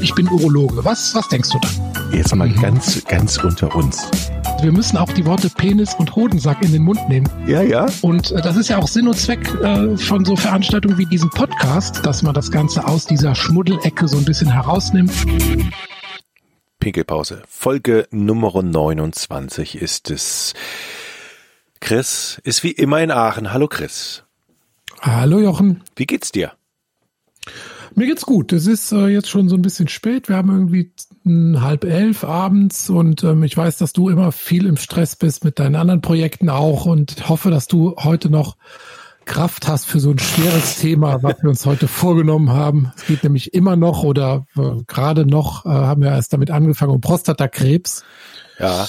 ich bin Urologe. Was, was denkst du dann? Jetzt mal ganz, ganz unter uns. Wir müssen auch die Worte Penis und Hodensack in den Mund nehmen. Ja, ja. Und äh, das ist ja auch Sinn und Zweck äh, von so Veranstaltungen wie diesem Podcast, dass man das Ganze aus dieser Schmuddelecke so ein bisschen herausnimmt. Pinkelpause. Folge Nummer 29 ist es. Chris ist wie immer in Aachen. Hallo Chris. Hallo Jochen. Wie geht's dir? Mir geht's gut. Es ist äh, jetzt schon so ein bisschen spät. Wir haben irgendwie halb elf abends und ähm, ich weiß, dass du immer viel im Stress bist mit deinen anderen Projekten auch und hoffe, dass du heute noch Kraft hast für so ein schweres Thema, was wir uns heute vorgenommen haben. Es geht nämlich immer noch oder äh, gerade noch äh, haben wir erst damit angefangen um Prostatakrebs. Ja.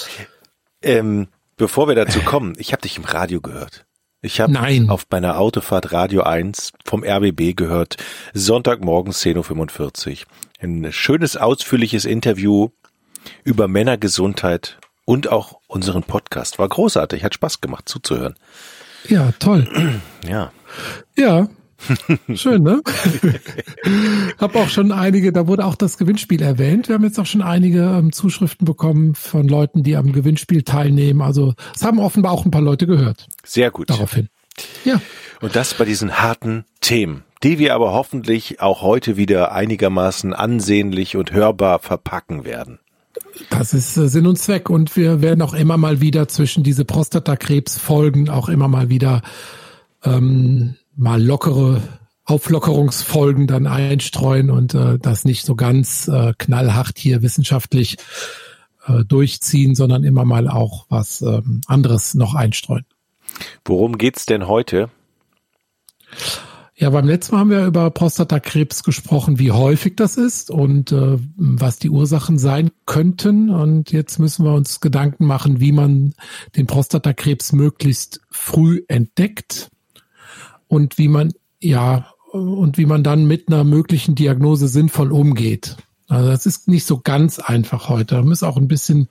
Ähm, bevor wir dazu kommen, ich habe dich im Radio gehört. Ich habe auf meiner Autofahrt Radio 1 vom RBB gehört, Sonntagmorgen 10.45 Uhr. Ein schönes, ausführliches Interview über Männergesundheit und auch unseren Podcast. War großartig, hat Spaß gemacht zuzuhören. Ja, toll. Ja. Ja. Schön, ne? Hab auch schon einige, da wurde auch das Gewinnspiel erwähnt. Wir haben jetzt auch schon einige ähm, Zuschriften bekommen von Leuten, die am Gewinnspiel teilnehmen. Also es haben offenbar auch ein paar Leute gehört. Sehr gut. Daraufhin. Ja. Und das bei diesen harten Themen, die wir aber hoffentlich auch heute wieder einigermaßen ansehnlich und hörbar verpacken werden. Das ist äh, Sinn und Zweck. Und wir werden auch immer mal wieder zwischen diese Prostatakrebsfolgen auch immer mal wieder ähm, mal lockere Auflockerungsfolgen dann einstreuen und äh, das nicht so ganz äh, knallhart hier wissenschaftlich äh, durchziehen, sondern immer mal auch was ähm, anderes noch einstreuen. Worum geht's denn heute? Ja, beim letzten Mal haben wir über Prostatakrebs gesprochen, wie häufig das ist und äh, was die Ursachen sein könnten. Und jetzt müssen wir uns Gedanken machen, wie man den Prostatakrebs möglichst früh entdeckt und wie man ja und wie man dann mit einer möglichen Diagnose sinnvoll umgeht. Also das ist nicht so ganz einfach heute. Da muss auch ein bisschen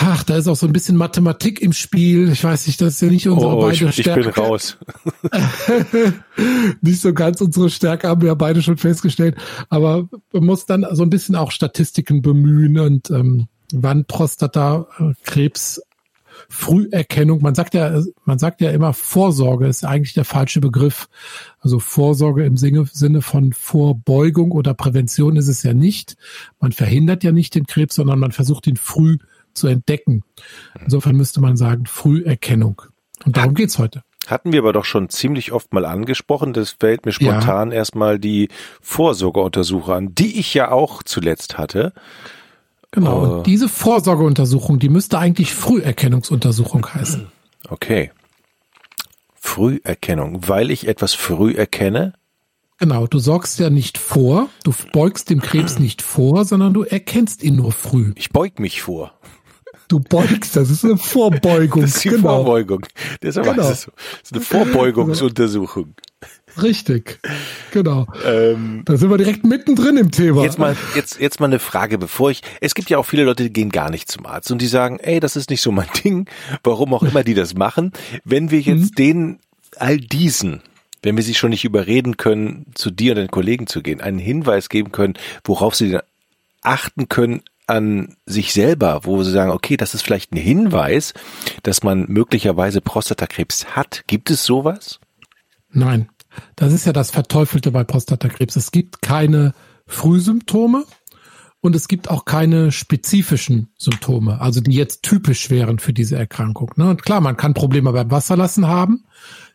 Ach, da ist auch so ein bisschen Mathematik im Spiel. Ich weiß nicht, das ist ja nicht unsere oh, beide ich, Stärke. Ich bin raus. nicht so ganz unsere Stärke, haben wir ja beide schon festgestellt. Aber man muss dann so ein bisschen auch Statistiken bemühen und ähm, wann Prostatakrebs Früherkennung, man sagt ja, man sagt ja immer Vorsorge ist eigentlich der falsche Begriff. Also Vorsorge im Sinne von Vorbeugung oder Prävention ist es ja nicht. Man verhindert ja nicht den Krebs, sondern man versucht ihn früh zu entdecken. Insofern müsste man sagen, Früherkennung. Und darum geht's heute. Hatten wir aber doch schon ziemlich oft mal angesprochen. Das fällt mir spontan ja. erstmal die Vorsorgeuntersuchung an, die ich ja auch zuletzt hatte. Genau. Und diese Vorsorgeuntersuchung, die müsste eigentlich Früherkennungsuntersuchung heißen. Okay. Früherkennung, weil ich etwas früh erkenne? Genau, du sorgst ja nicht vor, du beugst dem Krebs nicht vor, sondern du erkennst ihn nur früh. Ich beug mich vor. Du beugst, das ist eine Vorbeugung. Das ist die genau. Vorbeugung. Deshalb genau. heißt es so. Das ist eine Vorbeugungsuntersuchung. Richtig, genau. Ähm, da sind wir direkt mittendrin im Thema. Jetzt mal, jetzt, jetzt mal eine Frage, bevor ich. Es gibt ja auch viele Leute, die gehen gar nicht zum Arzt und die sagen, ey, das ist nicht so mein Ding, warum auch immer die das machen. Wenn wir jetzt mhm. den all diesen, wenn wir sie schon nicht überreden können, zu dir und deinen Kollegen zu gehen, einen Hinweis geben können, worauf sie achten können, an sich selber, wo sie sagen, okay, das ist vielleicht ein Hinweis, dass man möglicherweise Prostatakrebs hat. Gibt es sowas? Nein, das ist ja das Verteufelte bei Prostatakrebs. Es gibt keine Frühsymptome und es gibt auch keine spezifischen Symptome, also die jetzt typisch wären für diese Erkrankung. Ne? Und klar, man kann Probleme beim Wasserlassen haben,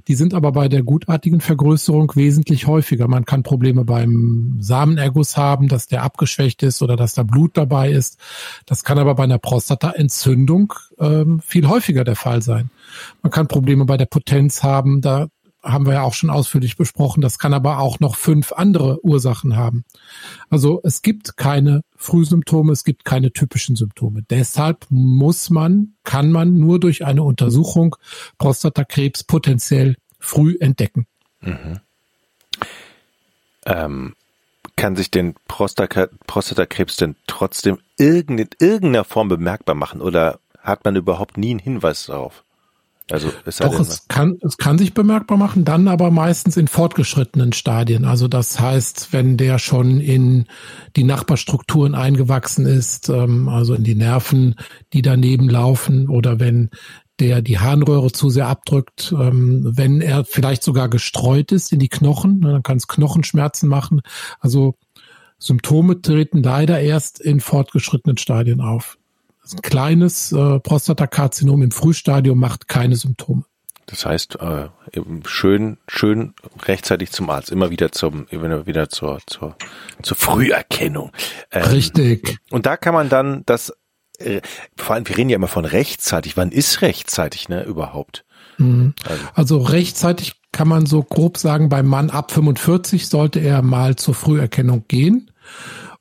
die sind aber bei der gutartigen Vergrößerung wesentlich häufiger. Man kann Probleme beim Samenerguss haben, dass der abgeschwächt ist oder dass da Blut dabei ist. Das kann aber bei einer Prostataentzündung ähm, viel häufiger der Fall sein. Man kann Probleme bei der Potenz haben. Da haben wir ja auch schon ausführlich besprochen. Das kann aber auch noch fünf andere Ursachen haben. Also es gibt keine Frühsymptome, es gibt keine typischen Symptome. Deshalb muss man, kann man nur durch eine Untersuchung Prostatakrebs potenziell früh entdecken. Mhm. Ähm, kann sich denn Prostata, Prostatakrebs denn trotzdem in irgendeiner Form bemerkbar machen oder hat man überhaupt nie einen Hinweis darauf? Also es, Doch, es kann, es kann sich bemerkbar machen, dann aber meistens in fortgeschrittenen Stadien. Also das heißt, wenn der schon in die Nachbarstrukturen eingewachsen ist, ähm, also in die Nerven, die daneben laufen, oder wenn der die Harnröhre zu sehr abdrückt, ähm, wenn er vielleicht sogar gestreut ist in die Knochen, ne, dann kann es Knochenschmerzen machen. Also Symptome treten leider erst in fortgeschrittenen Stadien auf. Ein kleines äh, Prostatakarzinom im Frühstadium macht keine Symptome. Das heißt, äh, schön, schön rechtzeitig zum Arzt, immer wieder zum, immer wieder zur, zur, zur Früherkennung. Ähm, Richtig. Und da kann man dann das, äh, vor allem, wir reden ja immer von rechtzeitig. Wann ist rechtzeitig, ne, überhaupt? Mhm. Also. also rechtzeitig kann man so grob sagen, beim Mann ab 45 sollte er mal zur Früherkennung gehen.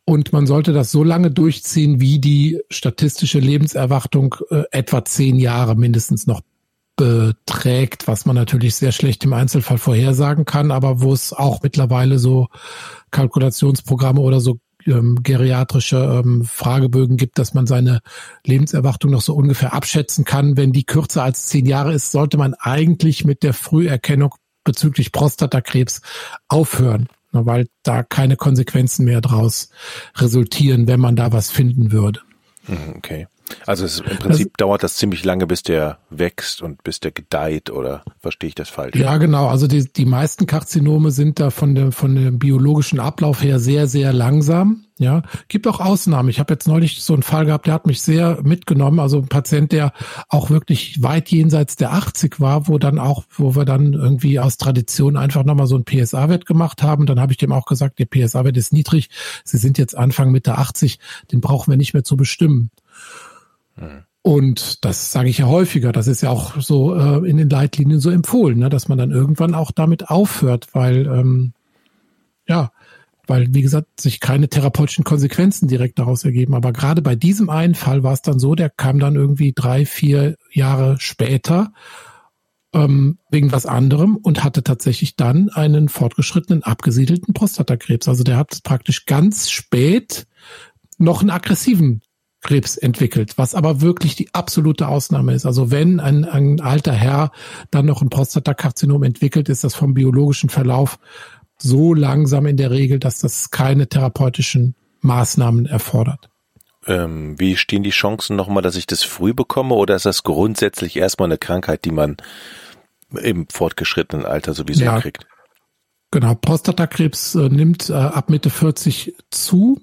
Und man sollte das so lange durchziehen, wie die statistische Lebenserwartung äh, etwa zehn Jahre mindestens noch beträgt, was man natürlich sehr schlecht im Einzelfall vorhersagen kann, aber wo es auch mittlerweile so Kalkulationsprogramme oder so ähm, geriatrische ähm, Fragebögen gibt, dass man seine Lebenserwartung noch so ungefähr abschätzen kann. Wenn die kürzer als zehn Jahre ist, sollte man eigentlich mit der Früherkennung bezüglich Prostatakrebs aufhören weil da keine Konsequenzen mehr draus resultieren, wenn man da was finden würde. Mhm, okay. Also es, im Prinzip also, dauert das ziemlich lange, bis der wächst und bis der gedeiht oder verstehe ich das falsch? Ja, genau. Also die, die meisten Karzinome sind da von dem, von dem biologischen Ablauf her sehr, sehr langsam. Ja, gibt auch Ausnahmen. Ich habe jetzt neulich so einen Fall gehabt, der hat mich sehr mitgenommen. Also ein Patient, der auch wirklich weit jenseits der 80 war, wo dann auch, wo wir dann irgendwie aus Tradition einfach nochmal so einen PSA-Wert gemacht haben. Dann habe ich dem auch gesagt, der PSA-Wert ist niedrig. Sie sind jetzt Anfang Mitte 80, den brauchen wir nicht mehr zu bestimmen. Und das sage ich ja häufiger, das ist ja auch so äh, in den Leitlinien so empfohlen, ne, dass man dann irgendwann auch damit aufhört, weil ähm, ja, weil wie gesagt sich keine therapeutischen Konsequenzen direkt daraus ergeben. Aber gerade bei diesem einen Fall war es dann so, der kam dann irgendwie drei, vier Jahre später ähm, wegen was anderem und hatte tatsächlich dann einen fortgeschrittenen abgesiedelten Prostatakrebs. Also der hat praktisch ganz spät noch einen aggressiven Krebs entwickelt, was aber wirklich die absolute Ausnahme ist. Also wenn ein, ein alter Herr dann noch ein Prostatakarzinom entwickelt, ist das vom biologischen Verlauf so langsam in der Regel, dass das keine therapeutischen Maßnahmen erfordert. Ähm, wie stehen die Chancen nochmal, dass ich das früh bekomme oder ist das grundsätzlich erstmal eine Krankheit, die man im fortgeschrittenen Alter sowieso ja, kriegt? Genau, Prostatakrebs äh, nimmt äh, ab Mitte 40 zu.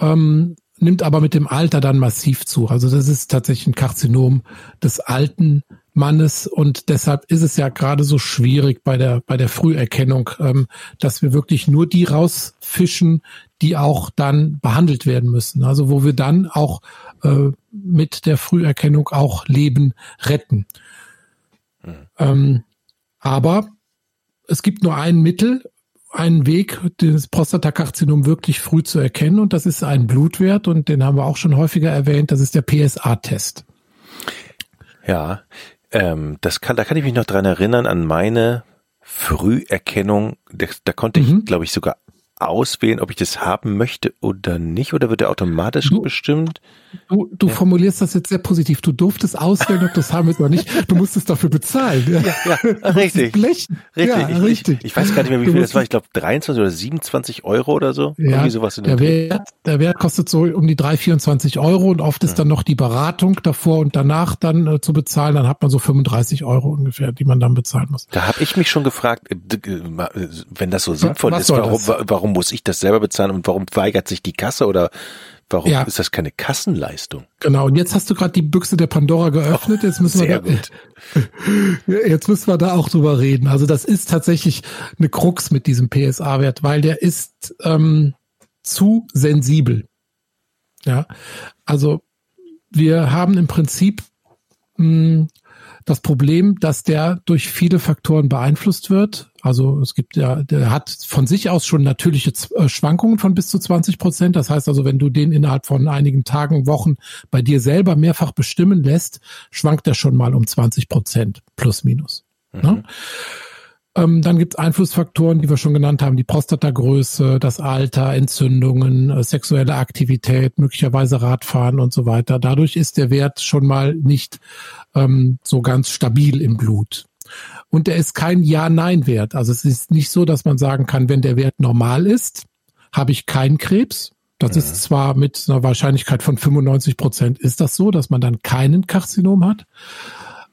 Ähm, nimmt aber mit dem Alter dann massiv zu. Also das ist tatsächlich ein Karzinom des alten Mannes und deshalb ist es ja gerade so schwierig bei der bei der Früherkennung, ähm, dass wir wirklich nur die rausfischen, die auch dann behandelt werden müssen. Also wo wir dann auch äh, mit der Früherkennung auch Leben retten. Mhm. Ähm, aber es gibt nur ein Mittel, einen Weg, das Prostatakarzinom wirklich früh zu erkennen und das ist ein Blutwert und den haben wir auch schon häufiger erwähnt, das ist der PSA-Test. Ja, ähm, das kann, da kann ich mich noch dran erinnern an meine Früherkennung. Da, da konnte mhm. ich, glaube ich, sogar auswählen, ob ich das haben möchte oder nicht, oder wird er automatisch du, bestimmt? Du, du ja. formulierst das jetzt sehr positiv. Du durftest auswählen, ob du das haben willst oder nicht. Du musstest dafür bezahlen. Ja, ja, richtig. Blechen. Richtig. Ja, ich, richtig. Ich, ich, weiß gar nicht mehr, wie viel das war. Ich glaube 23 oder 27 Euro oder so. Ja, Irgendwie sowas in der, Wert, der Wert kostet so um die 3, 24 Euro und oft ist dann noch die Beratung davor und danach dann äh, zu bezahlen. Dann hat man so 35 Euro ungefähr, die man dann bezahlen muss. Da habe ich mich schon gefragt, äh, äh, wenn das so sinnvoll was ist, warum, warum warum muss ich das selber bezahlen und warum weigert sich die Kasse oder warum ja. ist das keine Kassenleistung? Genau, und jetzt hast du gerade die Büchse der Pandora geöffnet, jetzt müssen wir da, jetzt müssen wir da auch drüber reden. Also das ist tatsächlich eine Krux mit diesem PSA-Wert, weil der ist ähm, zu sensibel. Ja, also wir haben im Prinzip mh, hm, das Problem, dass der durch viele Faktoren beeinflusst wird. Also es gibt ja, der hat von sich aus schon natürliche äh, Schwankungen von bis zu 20 Prozent. Das heißt also, wenn du den innerhalb von einigen Tagen, Wochen bei dir selber mehrfach bestimmen lässt, schwankt er schon mal um 20 Prozent plus minus. Ne? Mhm. Ne? Ähm, dann gibt es Einflussfaktoren, die wir schon genannt haben, die Prostatagröße, das Alter, Entzündungen, äh, sexuelle Aktivität, möglicherweise Radfahren und so weiter. Dadurch ist der Wert schon mal nicht ähm, so ganz stabil im Blut. Und er ist kein Ja-Nein-Wert. Also es ist nicht so, dass man sagen kann, wenn der Wert normal ist, habe ich keinen Krebs. Das ist mhm. zwar mit einer Wahrscheinlichkeit von 95 Prozent ist das so, dass man dann keinen Karzinom hat.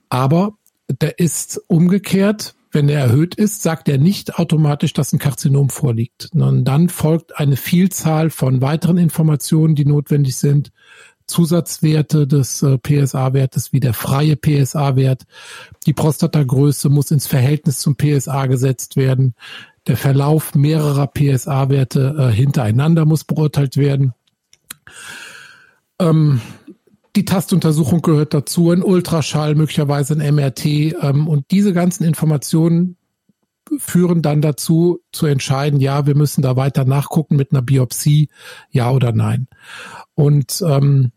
Aber der ist umgekehrt, wenn er erhöht ist, sagt er nicht automatisch, dass ein Karzinom vorliegt. Und dann folgt eine Vielzahl von weiteren Informationen, die notwendig sind. Zusatzwerte des äh, PSA-Wertes wie der freie PSA-Wert. Die Prostatagröße muss ins Verhältnis zum PSA gesetzt werden. Der Verlauf mehrerer PSA-Werte äh, hintereinander muss beurteilt werden. Ähm, die Tastuntersuchung gehört dazu, ein Ultraschall, möglicherweise ein MRT. Ähm, und diese ganzen Informationen führen dann dazu, zu entscheiden, ja, wir müssen da weiter nachgucken mit einer Biopsie, ja oder nein. Und ähm,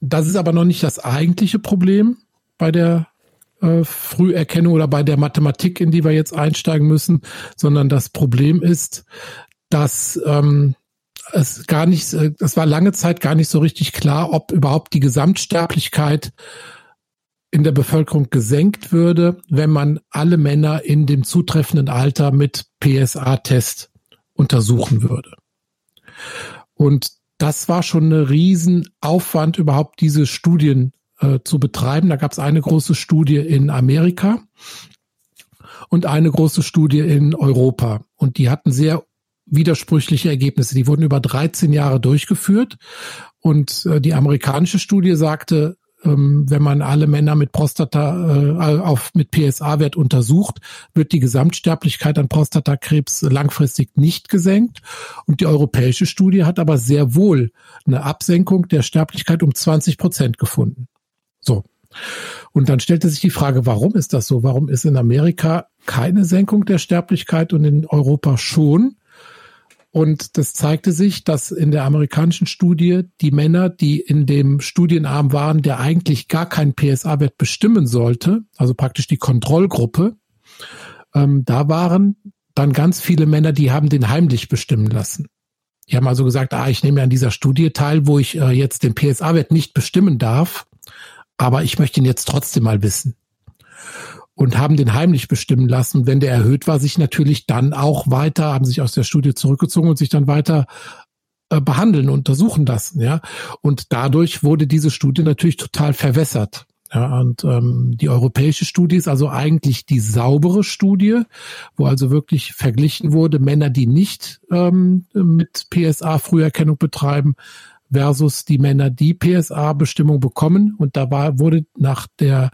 das ist aber noch nicht das eigentliche Problem bei der äh, Früherkennung oder bei der Mathematik, in die wir jetzt einsteigen müssen, sondern das Problem ist, dass ähm, es gar nicht, äh, es war lange Zeit gar nicht so richtig klar, ob überhaupt die Gesamtsterblichkeit in der Bevölkerung gesenkt würde, wenn man alle Männer in dem zutreffenden Alter mit PSA-Test untersuchen würde. Und das war schon eine Riesenaufwand, überhaupt diese Studien äh, zu betreiben. Da gab es eine große Studie in Amerika und eine große Studie in Europa. Und die hatten sehr widersprüchliche Ergebnisse. Die wurden über 13 Jahre durchgeführt. Und äh, die amerikanische Studie sagte, ähm, wenn man alle Männer mit Prostata äh, auf mit PSA-Wert untersucht, wird die Gesamtsterblichkeit an Prostatakrebs langfristig nicht gesenkt. Und die europäische Studie hat aber sehr wohl eine Absenkung der Sterblichkeit um 20 Prozent gefunden. So. Und dann stellte sich die Frage, warum ist das so? Warum ist in Amerika keine Senkung der Sterblichkeit und in Europa schon? Und das zeigte sich, dass in der amerikanischen Studie die Männer, die in dem Studienarm waren, der eigentlich gar keinen PSA-Wert bestimmen sollte, also praktisch die Kontrollgruppe, ähm, da waren dann ganz viele Männer, die haben den heimlich bestimmen lassen. Die haben also gesagt, ah, ich nehme an dieser Studie teil, wo ich äh, jetzt den PSA-Wert nicht bestimmen darf, aber ich möchte ihn jetzt trotzdem mal wissen und haben den heimlich bestimmen lassen. Wenn der erhöht war, sich natürlich dann auch weiter, haben sich aus der Studie zurückgezogen und sich dann weiter äh, behandeln, untersuchen lassen, ja. Und dadurch wurde diese Studie natürlich total verwässert. Ja, und ähm, die europäische Studie ist also eigentlich die saubere Studie, wo also wirklich verglichen wurde, Männer, die nicht ähm, mit PSA Früherkennung betreiben, versus die Männer, die PSA-Bestimmung bekommen. Und da war, wurde nach der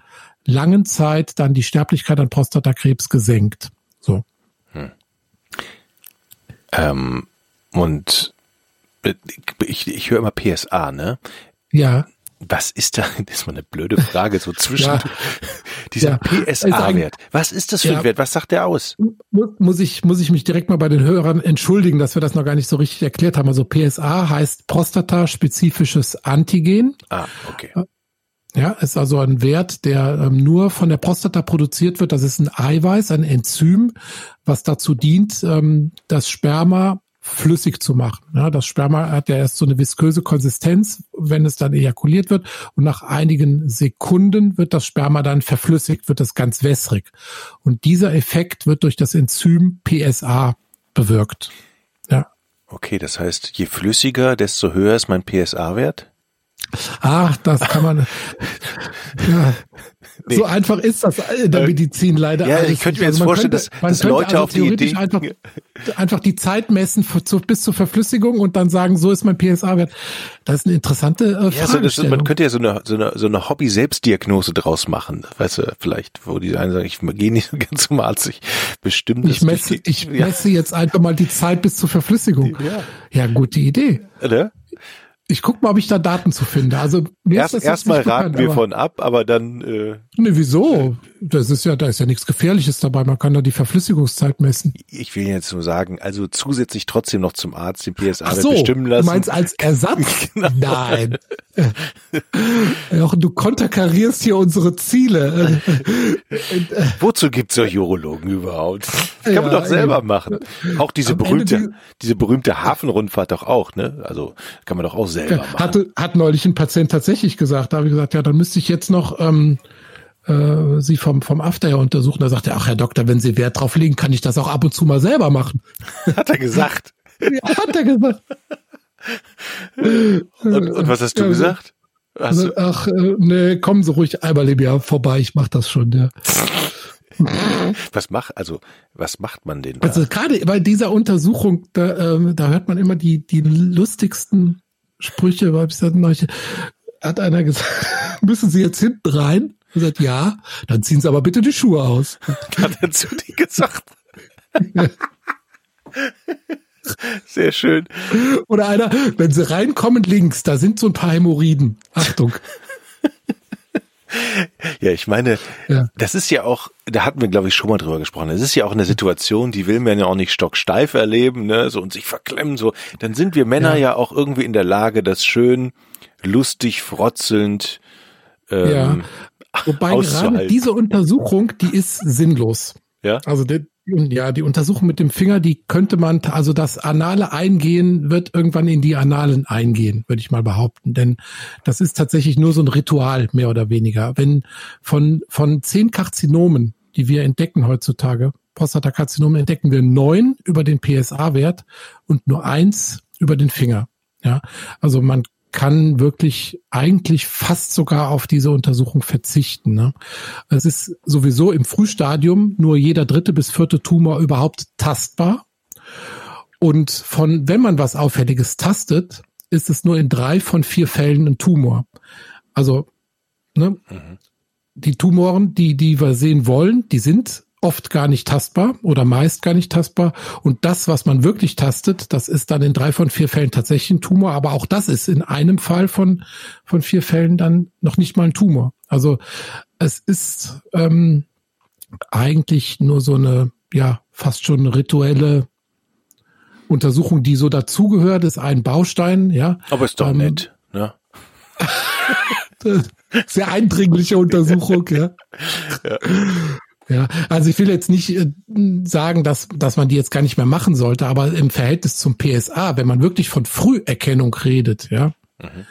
langen Zeit dann die Sterblichkeit an Prostatakrebs gesenkt. So. Hm. Ähm, und ich, ich höre immer PSA, ne? Ja. Was ist da? Das ist mal eine blöde Frage, so zwischen ja. dieser ja. PSA-Wert. Was ist das für ja. ein Wert? Was sagt der aus? Muss ich, muss ich mich direkt mal bei den Hörern entschuldigen, dass wir das noch gar nicht so richtig erklärt haben. Also PSA heißt prostataspezifisches Antigen. Ah, okay. Ja, ist also ein Wert, der ähm, nur von der Prostata produziert wird. Das ist ein Eiweiß, ein Enzym, was dazu dient, ähm, das Sperma flüssig zu machen. Ja, das Sperma hat ja erst so eine visköse Konsistenz, wenn es dann ejakuliert wird. Und nach einigen Sekunden wird das Sperma dann verflüssigt, wird das ganz wässrig. Und dieser Effekt wird durch das Enzym PSA bewirkt. Ja. Okay, das heißt, je flüssiger, desto höher ist mein PSA-Wert? Ach, das kann man. ja. Nee. So einfach ist das in der äh, Medizin leider. Ja, ich könnte mir jetzt also vorstellen, könnte, dass, dass Leute also auf die Idee einfach, einfach die Zeit messen für, zu, bis zur Verflüssigung und dann sagen, so ist mein PSA-Wert. Das ist eine interessante äh, Frage. Ja, so, man könnte ja so eine, so eine, so eine Hobby-Selbstdiagnose draus machen. Weißt du, vielleicht, wo die einen sagen, ich gehe nicht ganz zum Arzt, ich bestimme Ich messe, ich ja. messe jetzt einfach mal die Zeit bis zur Verflüssigung. Ja, ja gute Idee. Oder? Ich guck mal, ob ich da Daten zu finde. Also Erst, erstmal raten bekannt, wir von ab, aber dann. Äh, ne, wieso? Das ist ja, da ist ja nichts Gefährliches dabei. Man kann da die Verflüssigungszeit messen. Ich will jetzt nur sagen, also zusätzlich trotzdem noch zum Arzt den PSA so, bestimmen lassen. Du meinst als Ersatz? genau. Nein. Jochen, du konterkarierst hier unsere Ziele. Wozu gibt's solche Urologen überhaupt? Das kann ja, man doch selber ja. machen. Auch diese berühmte, die, diese berühmte Hafenrundfahrt doch auch, ne? Also kann man doch auch selber machen. Hatte, hat neulich ein Patient tatsächlich gesagt, da habe ich gesagt, ja, dann müsste ich jetzt noch ähm, äh, sie vom, vom After untersuchen. Da sagt er, ach Herr Doktor, wenn Sie Wert drauf legen, kann ich das auch ab und zu mal selber machen. Hat er gesagt. ja, hat er gesagt. und, und was hast du ja, gesagt? Hast du ach, äh, nee, kommen Sie ruhig einmal im Jahr vorbei, ich mach das schon, ja. was macht, also, was macht man denn da? Also gerade bei dieser Untersuchung, da, ähm, da hört man immer die, die lustigsten Sprüche, weil ich gesagt, hat einer gesagt, müssen Sie jetzt hinten rein? Und sagt, ja, dann ziehen Sie aber bitte die Schuhe aus. Hat er zu dir gesagt? Sehr schön. Oder einer, wenn Sie reinkommen links, da sind so ein paar Hämorrhoiden. Achtung. Ja, ich meine, ja. das ist ja auch, da hatten wir, glaube ich, schon mal drüber gesprochen. Es ist ja auch eine Situation, die will man ja auch nicht stocksteif erleben, ne, so und sich verklemmen, so. Dann sind wir Männer ja, ja auch irgendwie in der Lage, das schön, lustig, frotzelnd, ähm, ja. Wobei gerade diese Untersuchung, die ist sinnlos. Ja. Also die, ja, die Untersuchung mit dem Finger, die könnte man, also das anale Eingehen wird irgendwann in die Analen eingehen, würde ich mal behaupten. Denn das ist tatsächlich nur so ein Ritual, mehr oder weniger. Wenn von, von zehn Karzinomen, die wir entdecken heutzutage, Prostatakarzinome entdecken wir neun über den PSA-Wert und nur eins über den Finger. Ja, also man kann wirklich eigentlich fast sogar auf diese Untersuchung verzichten. Ne? Es ist sowieso im Frühstadium nur jeder dritte bis vierte Tumor überhaupt tastbar. Und von, wenn man was Auffälliges tastet, ist es nur in drei von vier Fällen ein Tumor. Also, ne, mhm. die Tumoren, die, die wir sehen wollen, die sind oft gar nicht tastbar oder meist gar nicht tastbar. Und das, was man wirklich tastet, das ist dann in drei von vier Fällen tatsächlich ein Tumor. Aber auch das ist in einem Fall von, von vier Fällen dann noch nicht mal ein Tumor. Also es ist ähm, eigentlich nur so eine, ja, fast schon rituelle Untersuchung, die so dazugehört, ist ein Baustein, ja. Aber ist doch ähm, nett, ne? Sehr eindringliche Untersuchung, ja. ja. Ja, also ich will jetzt nicht äh, sagen, dass, dass man die jetzt gar nicht mehr machen sollte, aber im Verhältnis zum PSA, wenn man wirklich von Früherkennung redet, ja, mhm.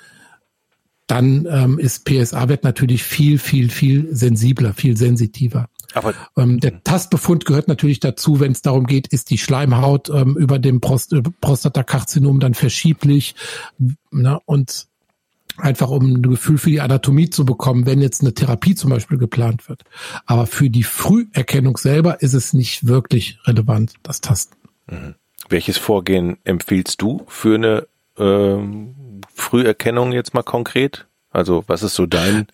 dann ähm, ist PSA-Wert natürlich viel, viel, viel sensibler, viel sensitiver. Aber ähm, der. Tastbefund gehört natürlich dazu, wenn es darum geht, ist die Schleimhaut ähm, über dem Prost Prostatakarzinom dann verschieblich. Ne? Und einfach um ein Gefühl für die Anatomie zu bekommen, wenn jetzt eine Therapie zum Beispiel geplant wird. Aber für die Früherkennung selber ist es nicht wirklich relevant, das Tasten. Mhm. Welches Vorgehen empfiehlst du für eine ähm, Früherkennung jetzt mal konkret? Also was ist so dein?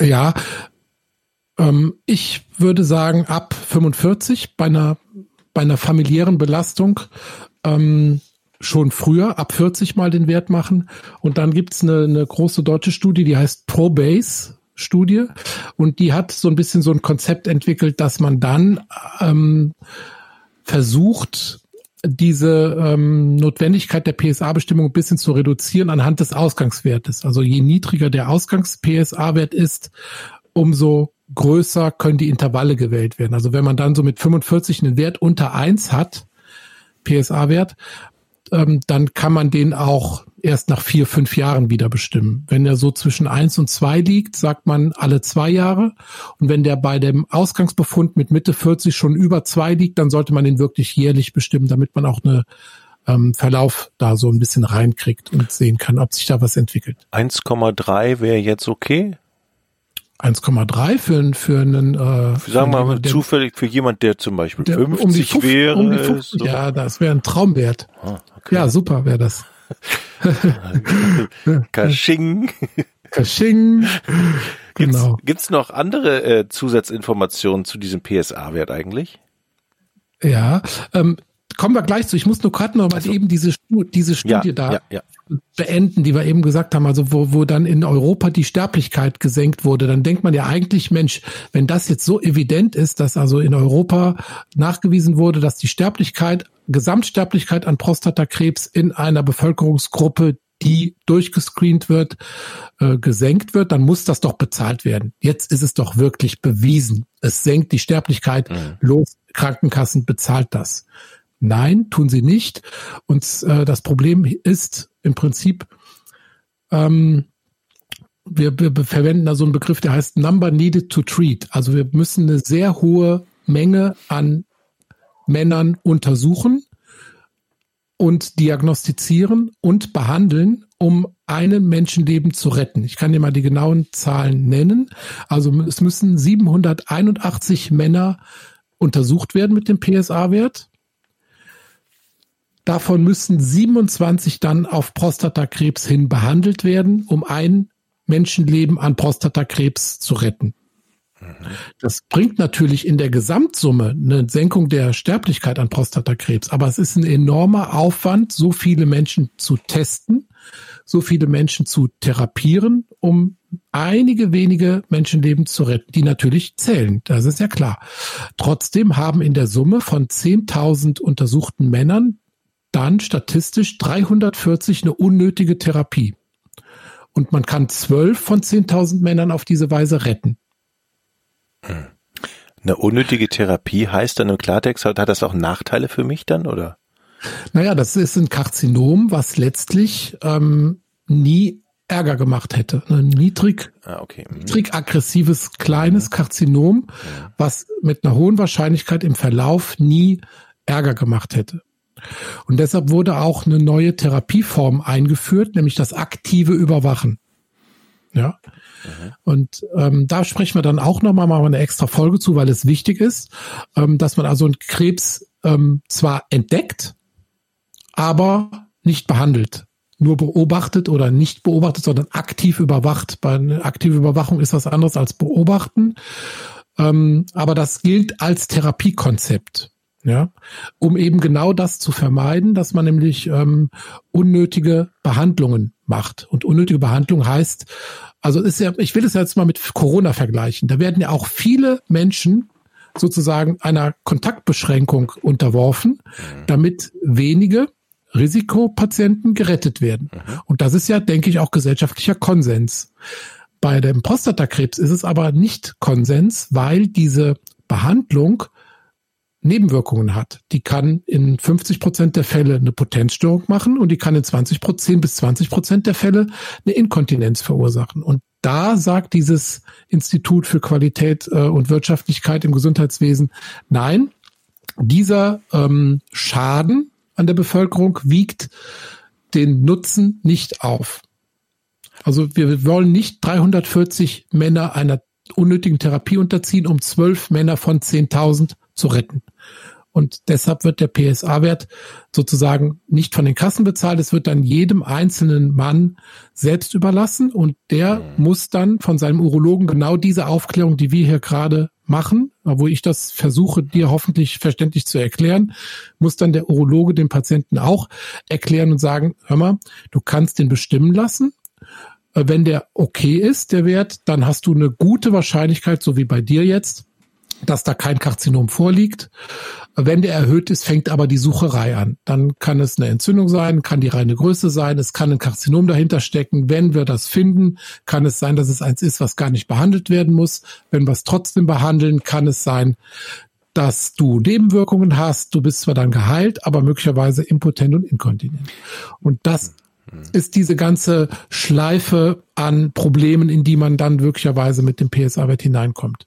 Ja, ähm, ich würde sagen ab 45 bei einer bei einer familiären Belastung ähm, schon früher, ab 40 mal den Wert machen. Und dann gibt's eine, eine große deutsche Studie, die heißt ProBase. Studie und die hat so ein bisschen so ein Konzept entwickelt, dass man dann ähm, versucht, diese ähm, Notwendigkeit der PSA-Bestimmung ein bisschen zu reduzieren anhand des Ausgangswertes. Also je niedriger der Ausgangs-PSA-Wert ist, umso größer können die Intervalle gewählt werden. Also wenn man dann so mit 45 einen Wert unter eins hat, PSA-Wert, ähm, dann kann man den auch erst nach vier, fünf Jahren wieder bestimmen. Wenn er so zwischen eins und zwei liegt, sagt man alle zwei Jahre. Und wenn der bei dem Ausgangsbefund mit Mitte 40 schon über zwei liegt, dann sollte man den wirklich jährlich bestimmen, damit man auch eine ähm, Verlauf da so ein bisschen reinkriegt und sehen kann, ob sich da was entwickelt. 1,3 wäre jetzt okay? 1,3 für, für einen äh, sagen wir mal der, zufällig für jemand, der zum Beispiel der, 50 um die 50, wäre. Um die 50, so. Ja, das wäre ein Traumwert. Ah, okay. Ja, super wäre das. Kasching. Kasching. Genau. Gibt's, gibt's noch andere äh, Zusatzinformationen zu diesem PSA-Wert eigentlich? Ja, ähm, kommen wir gleich zu. Ich muss nur gerade noch mal also, eben diese, diese Studie ja, da ja, ja. Beenden, die wir eben gesagt haben, also wo, wo dann in Europa die Sterblichkeit gesenkt wurde. Dann denkt man ja eigentlich, Mensch, wenn das jetzt so evident ist, dass also in Europa nachgewiesen wurde, dass die Sterblichkeit, Gesamtsterblichkeit an Prostatakrebs in einer Bevölkerungsgruppe, die durchgescreent wird, äh, gesenkt wird, dann muss das doch bezahlt werden. Jetzt ist es doch wirklich bewiesen. Es senkt die Sterblichkeit. Mhm. Los, Krankenkassen bezahlt das. Nein, tun sie nicht. Und äh, das Problem ist im Prinzip, ähm, wir, wir verwenden da so einen Begriff, der heißt Number Needed to Treat. Also wir müssen eine sehr hohe Menge an Männern untersuchen und diagnostizieren und behandeln, um einen Menschenleben zu retten. Ich kann dir mal die genauen Zahlen nennen. Also es müssen 781 Männer untersucht werden mit dem PSA-Wert. Davon müssen 27 dann auf Prostatakrebs hin behandelt werden, um ein Menschenleben an Prostatakrebs zu retten. Das bringt natürlich in der Gesamtsumme eine Senkung der Sterblichkeit an Prostatakrebs, aber es ist ein enormer Aufwand, so viele Menschen zu testen, so viele Menschen zu therapieren, um einige wenige Menschenleben zu retten, die natürlich zählen. Das ist ja klar. Trotzdem haben in der Summe von 10.000 untersuchten Männern dann statistisch 340 eine unnötige Therapie. Und man kann zwölf von 10.000 Männern auf diese Weise retten. Eine unnötige Therapie heißt dann im Klartext, hat, das auch Nachteile für mich dann, oder? Naja, das ist ein Karzinom, was letztlich ähm, nie Ärger gemacht hätte. Ein niedrig, ah, okay. mhm. niedrig aggressives kleines mhm. Karzinom, mhm. was mit einer hohen Wahrscheinlichkeit im Verlauf nie Ärger gemacht hätte. Und deshalb wurde auch eine neue Therapieform eingeführt, nämlich das aktive Überwachen. Ja. Mhm. Und ähm, da sprechen wir dann auch nochmal mal eine extra Folge zu, weil es wichtig ist, ähm, dass man also einen Krebs ähm, zwar entdeckt, aber nicht behandelt. Nur beobachtet oder nicht beobachtet, sondern aktiv überwacht. Bei einer aktiven Überwachung ist was anderes als beobachten. Ähm, aber das gilt als Therapiekonzept. Ja, um eben genau das zu vermeiden, dass man nämlich ähm, unnötige Behandlungen macht. Und unnötige Behandlung heißt, also ist ja, ich will es jetzt mal mit Corona vergleichen. Da werden ja auch viele Menschen sozusagen einer Kontaktbeschränkung unterworfen, mhm. damit wenige Risikopatienten gerettet werden. Mhm. Und das ist ja, denke ich, auch gesellschaftlicher Konsens. Bei dem Prostatakrebs ist es aber nicht Konsens, weil diese Behandlung Nebenwirkungen hat. Die kann in 50 Prozent der Fälle eine Potenzstörung machen und die kann in 20 Prozent bis 20 Prozent der Fälle eine Inkontinenz verursachen. Und da sagt dieses Institut für Qualität äh, und Wirtschaftlichkeit im Gesundheitswesen, nein, dieser ähm, Schaden an der Bevölkerung wiegt den Nutzen nicht auf. Also wir wollen nicht 340 Männer einer unnötigen Therapie unterziehen, um zwölf Männer von 10.000 zu retten. Und deshalb wird der PSA-Wert sozusagen nicht von den Kassen bezahlt. Es wird dann jedem einzelnen Mann selbst überlassen und der mhm. muss dann von seinem Urologen genau diese Aufklärung, die wir hier gerade machen, wo ich das versuche, dir hoffentlich verständlich zu erklären, muss dann der Urologe dem Patienten auch erklären und sagen, hör mal, du kannst den bestimmen lassen. Äh, wenn der okay ist, der Wert, dann hast du eine gute Wahrscheinlichkeit, so wie bei dir jetzt, dass da kein Karzinom vorliegt. Wenn der erhöht ist, fängt aber die Sucherei an. Dann kann es eine Entzündung sein, kann die reine Größe sein, es kann ein Karzinom dahinter stecken. Wenn wir das finden, kann es sein, dass es eins ist, was gar nicht behandelt werden muss. Wenn wir es trotzdem behandeln, kann es sein, dass du Nebenwirkungen hast. Du bist zwar dann geheilt, aber möglicherweise impotent und inkontinent. Und das ist diese ganze Schleife an Problemen, in die man dann wirklicherweise mit dem PSA-Wert hineinkommt.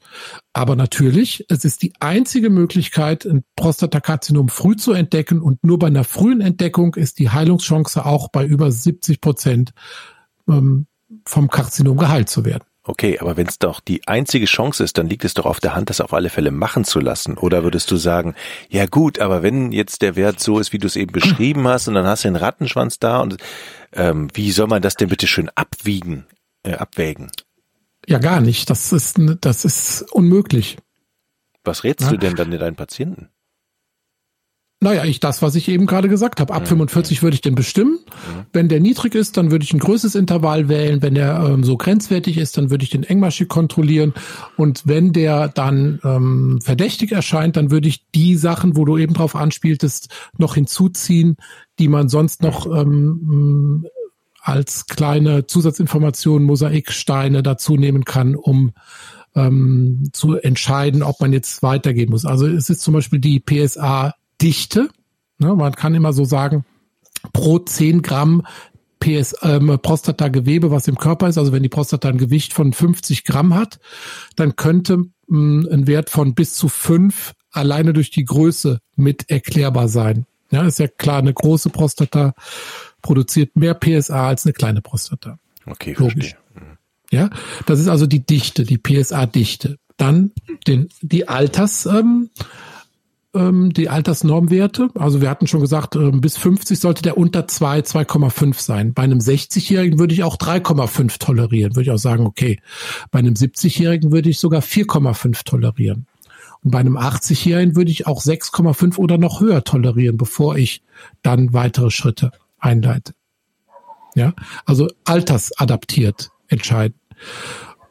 Aber natürlich, es ist die einzige Möglichkeit, ein Prostatakarzinom früh zu entdecken und nur bei einer frühen Entdeckung ist die Heilungschance auch bei über 70 Prozent ähm, vom Karzinom geheilt zu werden. Okay, aber wenn es doch die einzige Chance ist, dann liegt es doch auf der Hand, das auf alle Fälle machen zu lassen. Oder würdest du sagen, ja gut, aber wenn jetzt der Wert so ist, wie du es eben beschrieben hast, und dann hast du den Rattenschwanz da, und ähm, wie soll man das denn bitte schön abwiegen, äh, abwägen? Ja, gar nicht. Das ist, das ist unmöglich. Was rätst ja. du denn dann deinen Patienten? Naja, ich das, was ich eben gerade gesagt habe. Ab mhm. 45 würde ich den bestimmen. Mhm. Wenn der niedrig ist, dann würde ich ein größeres Intervall wählen. Wenn der ähm, so grenzwertig ist, dann würde ich den engmaschig kontrollieren. Und wenn der dann ähm, verdächtig erscheint, dann würde ich die Sachen, wo du eben drauf anspieltest, noch hinzuziehen, die man sonst noch ähm, als kleine Zusatzinformation Mosaiksteine dazu nehmen kann, um ähm, zu entscheiden, ob man jetzt weitergehen muss. Also es ist zum Beispiel die PSA-Dichte. Ne? Man kann immer so sagen, pro 10 Gramm PS, ähm, Prostatagewebe, was im Körper ist, also wenn die Prostata ein Gewicht von 50 Gramm hat, dann könnte mh, ein Wert von bis zu 5 alleine durch die Größe mit erklärbar sein. Ja, ist ja klar, eine große Prostata produziert mehr PSA als eine kleine Prostata. Okay, Logisch. Verstehe. Ja, das ist also die Dichte, die PSA-Dichte. Dann den, die Alters, ähm, ähm, die Altersnormwerte. Also wir hatten schon gesagt, ähm, bis 50 sollte der unter 2, 2,5 sein. Bei einem 60-Jährigen würde ich auch 3,5 tolerieren. Würde ich auch sagen, okay. Bei einem 70-Jährigen würde ich sogar 4,5 tolerieren. Und bei einem 80-Jährigen würde ich auch 6,5 oder noch höher tolerieren, bevor ich dann weitere Schritte einleite. Ja, also altersadaptiert entscheiden.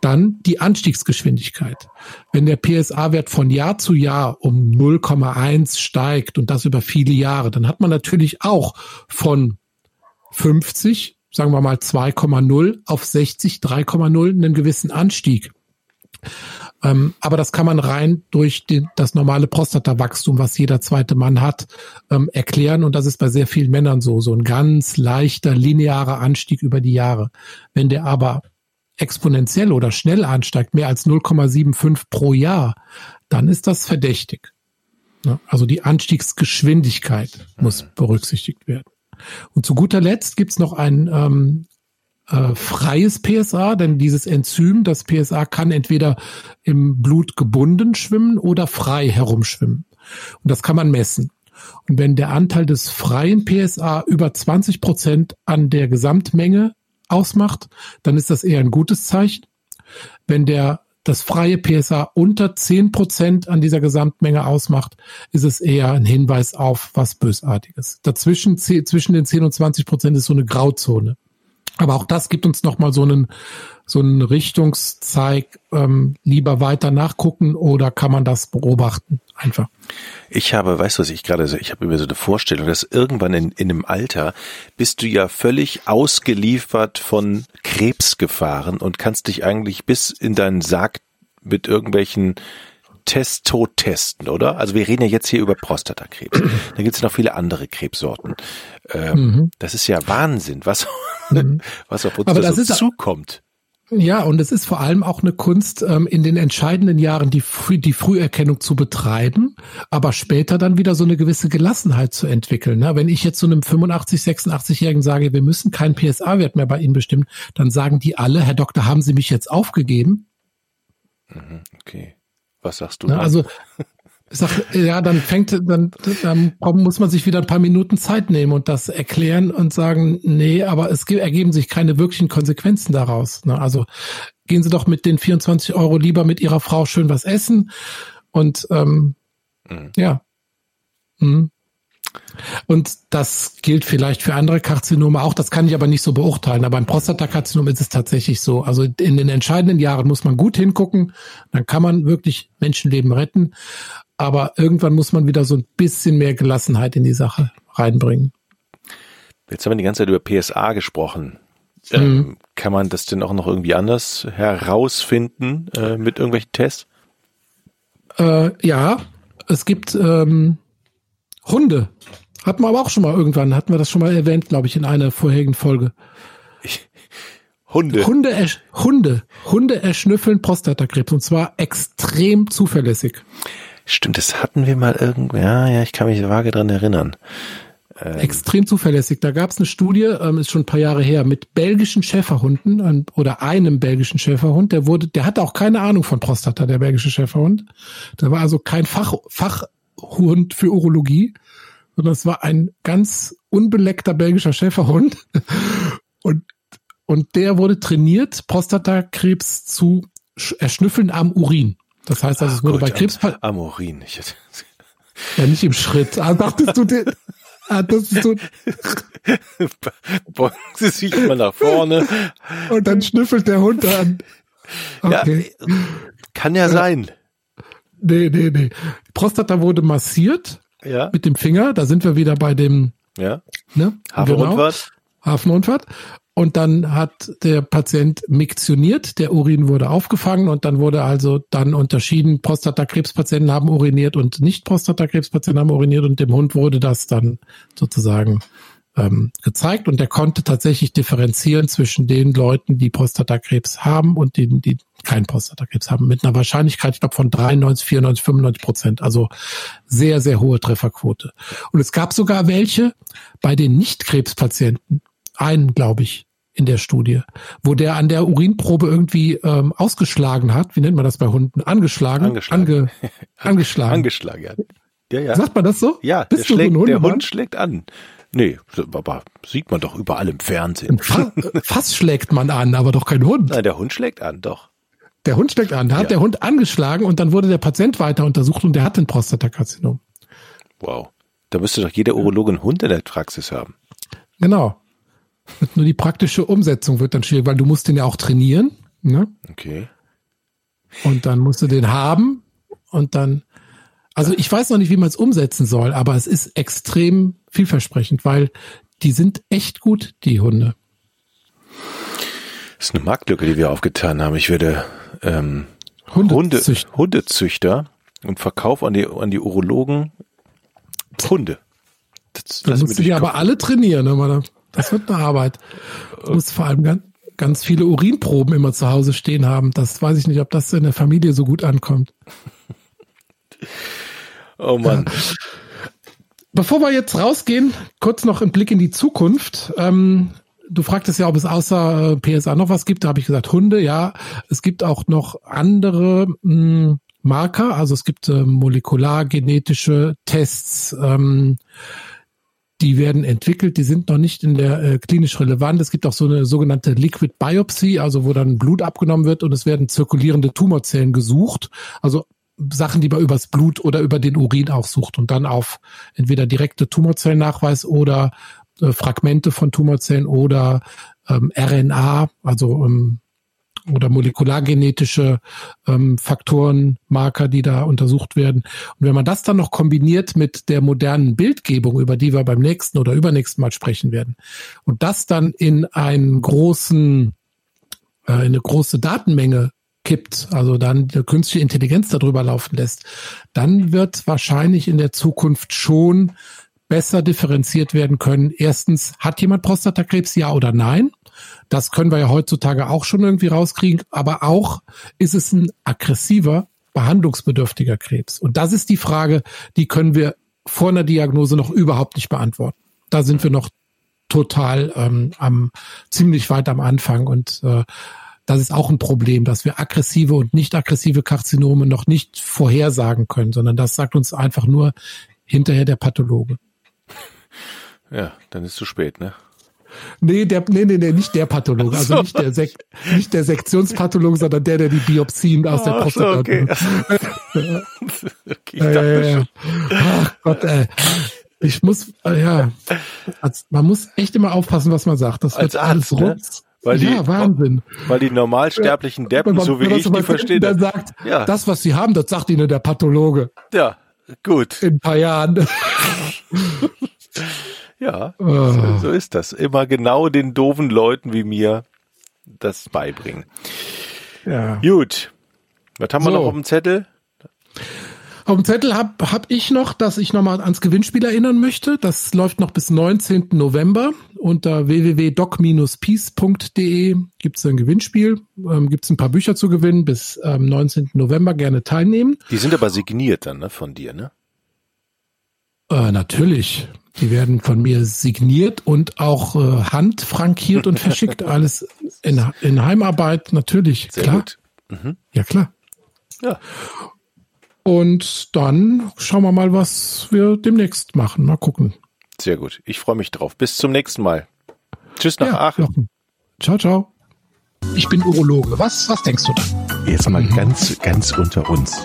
Dann die Anstiegsgeschwindigkeit. Wenn der PSA-Wert von Jahr zu Jahr um 0,1 steigt und das über viele Jahre, dann hat man natürlich auch von 50, sagen wir mal 2,0 auf 60, 3,0 einen gewissen Anstieg. Ähm, aber das kann man rein durch die, das normale Prostatawachstum, was jeder zweite Mann hat, ähm, erklären. Und das ist bei sehr vielen Männern so. So ein ganz leichter, linearer Anstieg über die Jahre. Wenn der aber exponentiell oder schnell ansteigt, mehr als 0,75 pro Jahr, dann ist das verdächtig. Also die Anstiegsgeschwindigkeit muss mhm. berücksichtigt werden. Und zu guter Letzt gibt's noch ein ähm, äh, freies PSA, denn dieses Enzym, das PSA, kann entweder im Blut gebunden schwimmen oder frei herumschwimmen. Und das kann man messen. Und wenn der Anteil des freien PSA über 20 Prozent an der Gesamtmenge ausmacht, dann ist das eher ein gutes Zeichen. Wenn der das freie PSA unter 10 Prozent an dieser Gesamtmenge ausmacht, ist es eher ein Hinweis auf was Bösartiges. Dazwischen, zwischen den 10 und 20 Prozent ist so eine Grauzone. Aber auch das gibt uns nochmal so einen, so einen Richtungszeig, ähm, lieber weiter nachgucken oder kann man das beobachten? Einfach. Ich habe, weißt du, was ich gerade so, ich habe über so eine Vorstellung, dass irgendwann in, in einem Alter bist du ja völlig ausgeliefert von Krebsgefahren und kannst dich eigentlich bis in deinen Sarg mit irgendwelchen Testo testen, oder? Also wir reden ja jetzt hier über Prostatakrebs. Da gibt es noch viele andere Krebssorten. Ähm, mhm. Das ist ja Wahnsinn, was, mhm. was auf uns das so zukommt. Ja, und es ist vor allem auch eine Kunst, ähm, in den entscheidenden Jahren die, die Früherkennung zu betreiben, aber später dann wieder so eine gewisse Gelassenheit zu entwickeln. Ne? Wenn ich jetzt so einem 85, 86-Jährigen sage, wir müssen keinen PSA-Wert mehr bei Ihnen bestimmen, dann sagen die alle, Herr Doktor, haben Sie mich jetzt aufgegeben? Mhm, okay. Was sagst du? Ne, also ich sag, ja, dann fängt, dann, dann muss man sich wieder ein paar Minuten Zeit nehmen und das erklären und sagen, nee, aber es ergeben sich keine wirklichen Konsequenzen daraus. Ne? Also gehen Sie doch mit den 24 Euro lieber mit Ihrer Frau schön was essen und ähm, mhm. ja. Mhm. Und das gilt vielleicht für andere Karzinome auch. Das kann ich aber nicht so beurteilen. Aber beim Prostatakarzinom ist es tatsächlich so. Also in den entscheidenden Jahren muss man gut hingucken. Dann kann man wirklich Menschenleben retten. Aber irgendwann muss man wieder so ein bisschen mehr Gelassenheit in die Sache reinbringen. Jetzt haben wir die ganze Zeit über PSA gesprochen. Mhm. Ähm, kann man das denn auch noch irgendwie anders herausfinden äh, mit irgendwelchen Tests? Äh, ja, es gibt ähm, Hunde. Hatten wir aber auch schon mal irgendwann, hatten wir das schon mal erwähnt, glaube ich, in einer vorherigen Folge. Ich, Hunde. Hunde, ersch Hunde. Hunde erschnüffeln Prostatakrebs und zwar extrem zuverlässig. Stimmt, das hatten wir mal irgendwo. Ja, ja, ich kann mich vage dran erinnern. Ähm. Extrem zuverlässig. Da gab es eine Studie, ähm, ist schon ein paar Jahre her, mit belgischen Schäferhunden ähm, oder einem belgischen Schäferhund. Der wurde, der hatte auch keine Ahnung von Prostata, der belgische Schäferhund. Der war also kein Fach, Fachhund für Urologie, sondern es war ein ganz unbeleckter belgischer Schäferhund. Und, und der wurde trainiert, Prostatakrebs zu erschnüffeln am Urin. Das heißt also, es wurde Gott, bei Krebs... Am, am Urin. Ich hätte... Ja, nicht im Schritt. Ah, dachtest du den... Ah, das ist so. Beugen Sie sich mal nach vorne. Und dann schnüffelt der Hund an. Okay. Ja, kann ja sein. Nee, nee, nee. Die Prostata wurde massiert. Ja. Mit dem Finger. Da sind wir wieder bei dem. Ja. Ne? Hafenrundfahrt. Genau. Hafenrundfahrt. Und dann hat der Patient miktioniert, der Urin wurde aufgefangen und dann wurde also dann unterschieden, Prostatakrebspatienten haben uriniert und nicht Prostatakrebspatienten haben uriniert und dem Hund wurde das dann sozusagen ähm, gezeigt und der konnte tatsächlich differenzieren zwischen den Leuten, die Prostatakrebs haben und denen, die keinen Prostatakrebs haben, mit einer Wahrscheinlichkeit, ich glaube, von 93, 94, 95 Prozent. Also sehr, sehr hohe Trefferquote. Und es gab sogar welche bei den Nicht-Krebspatienten, einen, glaube ich, in der Studie, wo der an der Urinprobe irgendwie ähm, ausgeschlagen hat. Wie nennt man das bei Hunden? Angeschlagen? Angeschlagen. Ange, angeschlagen. Angeschlagen, ja. Ja, ja. Sagt man das so? Ja, Bist der, schlägt, der Hundemann? Hund schlägt an. Nee, aber sieht man doch überall im Fernsehen. Fa Fass schlägt man an, aber doch kein Hund. Nein, der Hund schlägt an, doch. Der Hund schlägt an. Da hat Ja. der Hund angeschlagen und dann wurde der Patient weiter untersucht und der hat ein Prostatakarzinom. Wow. Da müsste doch jeder Urologe einen Hund in der Praxis haben. Genau. Nur die praktische Umsetzung wird dann schwierig, weil du musst den ja auch trainieren. Ne? Okay. Und dann musst du den haben und dann, also ich weiß noch nicht, wie man es umsetzen soll, aber es ist extrem vielversprechend, weil die sind echt gut, die Hunde. Das ist eine Marktlücke, die wir aufgetan haben. Ich werde ähm, Hunde, Hunde. Hundezüchter und Verkauf an die, an die Urologen Hunde. Das, Da lass musst mir du die aber alle trainieren. Aber das wird eine Arbeit. Du musst vor allem ganz, ganz viele Urinproben immer zu Hause stehen haben. Das weiß ich nicht, ob das in der Familie so gut ankommt. Oh Mann. Bevor wir jetzt rausgehen, kurz noch ein Blick in die Zukunft. Ähm, du fragtest ja, ob es außer äh, PSA noch was gibt. Da habe ich gesagt, Hunde, ja. Es gibt auch noch andere mh, Marker. Also es gibt äh, molekulargenetische Tests, ähm, die werden entwickelt, die sind noch nicht in der äh, klinisch relevant. Es gibt auch so eine sogenannte Liquid Biopsy, also wo dann Blut abgenommen wird und es werden zirkulierende Tumorzellen gesucht. Also Sachen, die man übers Blut oder über den Urin auch sucht und dann auf entweder direkte Tumorzellennachweis oder äh, Fragmente von Tumorzellen oder ähm, RNA, also ähm, oder molekulargenetische ähm, Faktoren, Marker, die da untersucht werden. Und wenn man das dann noch kombiniert mit der modernen Bildgebung, über die wir beim nächsten oder übernächsten Mal sprechen werden, und das dann in einen großen, äh, eine große Datenmenge kippt, also dann die künstliche Intelligenz darüber laufen lässt, dann wird wahrscheinlich in der Zukunft schon besser differenziert werden können. Erstens, hat jemand Prostatakrebs, ja oder nein? Das können wir ja heutzutage auch schon irgendwie rauskriegen, aber auch ist es ein aggressiver, behandlungsbedürftiger Krebs. Und das ist die Frage, die können wir vor einer Diagnose noch überhaupt nicht beantworten. Da sind wir noch total ähm, am ziemlich weit am Anfang und äh, das ist auch ein Problem, dass wir aggressive und nicht aggressive Karzinome noch nicht vorhersagen können, sondern das sagt uns einfach nur hinterher der Pathologe. Ja, dann ist zu spät, ne? Nee, der, nee, nee, nee, nicht der Pathologe, also nicht der, Sek nicht der Sektionspathologe, sondern der, der die Biopsien aus der Ach so, Prostata okay. okay, schon. Ach Gott, ey. Ich muss, äh, ja, als, man muss echt immer aufpassen, was man sagt. Das Als wird alles ne? rutz. Weil die- ja, Wahnsinn. Weil die normalsterblichen Deppen, man- so wie ich, so die verstehen. Der das. sagt, Ja. das, was sie haben, das sagt ihnen der Pathologe Ja, gut. in ein paar Jahren. Ja, Oh. so, so ist das. Immer genau den doofen Leuten wie mir das beibringen. Ja. Gut. Was haben wir So. noch auf dem Zettel? Auf dem Zettel hab, hab ich noch, dass ich nochmal ans Gewinnspiel erinnern möchte. Das läuft noch bis 19. November. Unter www.doc-peace.de gibt's ein Gewinnspiel. Ähm, gibt's ein paar Bücher zu gewinnen. Bis ähm, 19. November gerne teilnehmen. Die sind aber signiert dann, ne, von dir, ne? Äh, natürlich. Die werden von mir signiert und auch äh, handfrankiert und verschickt. Alles in, in Heimarbeit, natürlich. Sehr klar. gut. Mhm. Ja, klar. Ja. Und dann schauen wir mal, was wir demnächst machen. Mal gucken. Sehr gut. Ich freue mich drauf. Bis zum nächsten Mal. Tschüss nach Aachen. Jochen. Ciao, ciao. Ich bin Urologe. Was, was denkst du da? Jetzt mal ganz, ganz unter uns.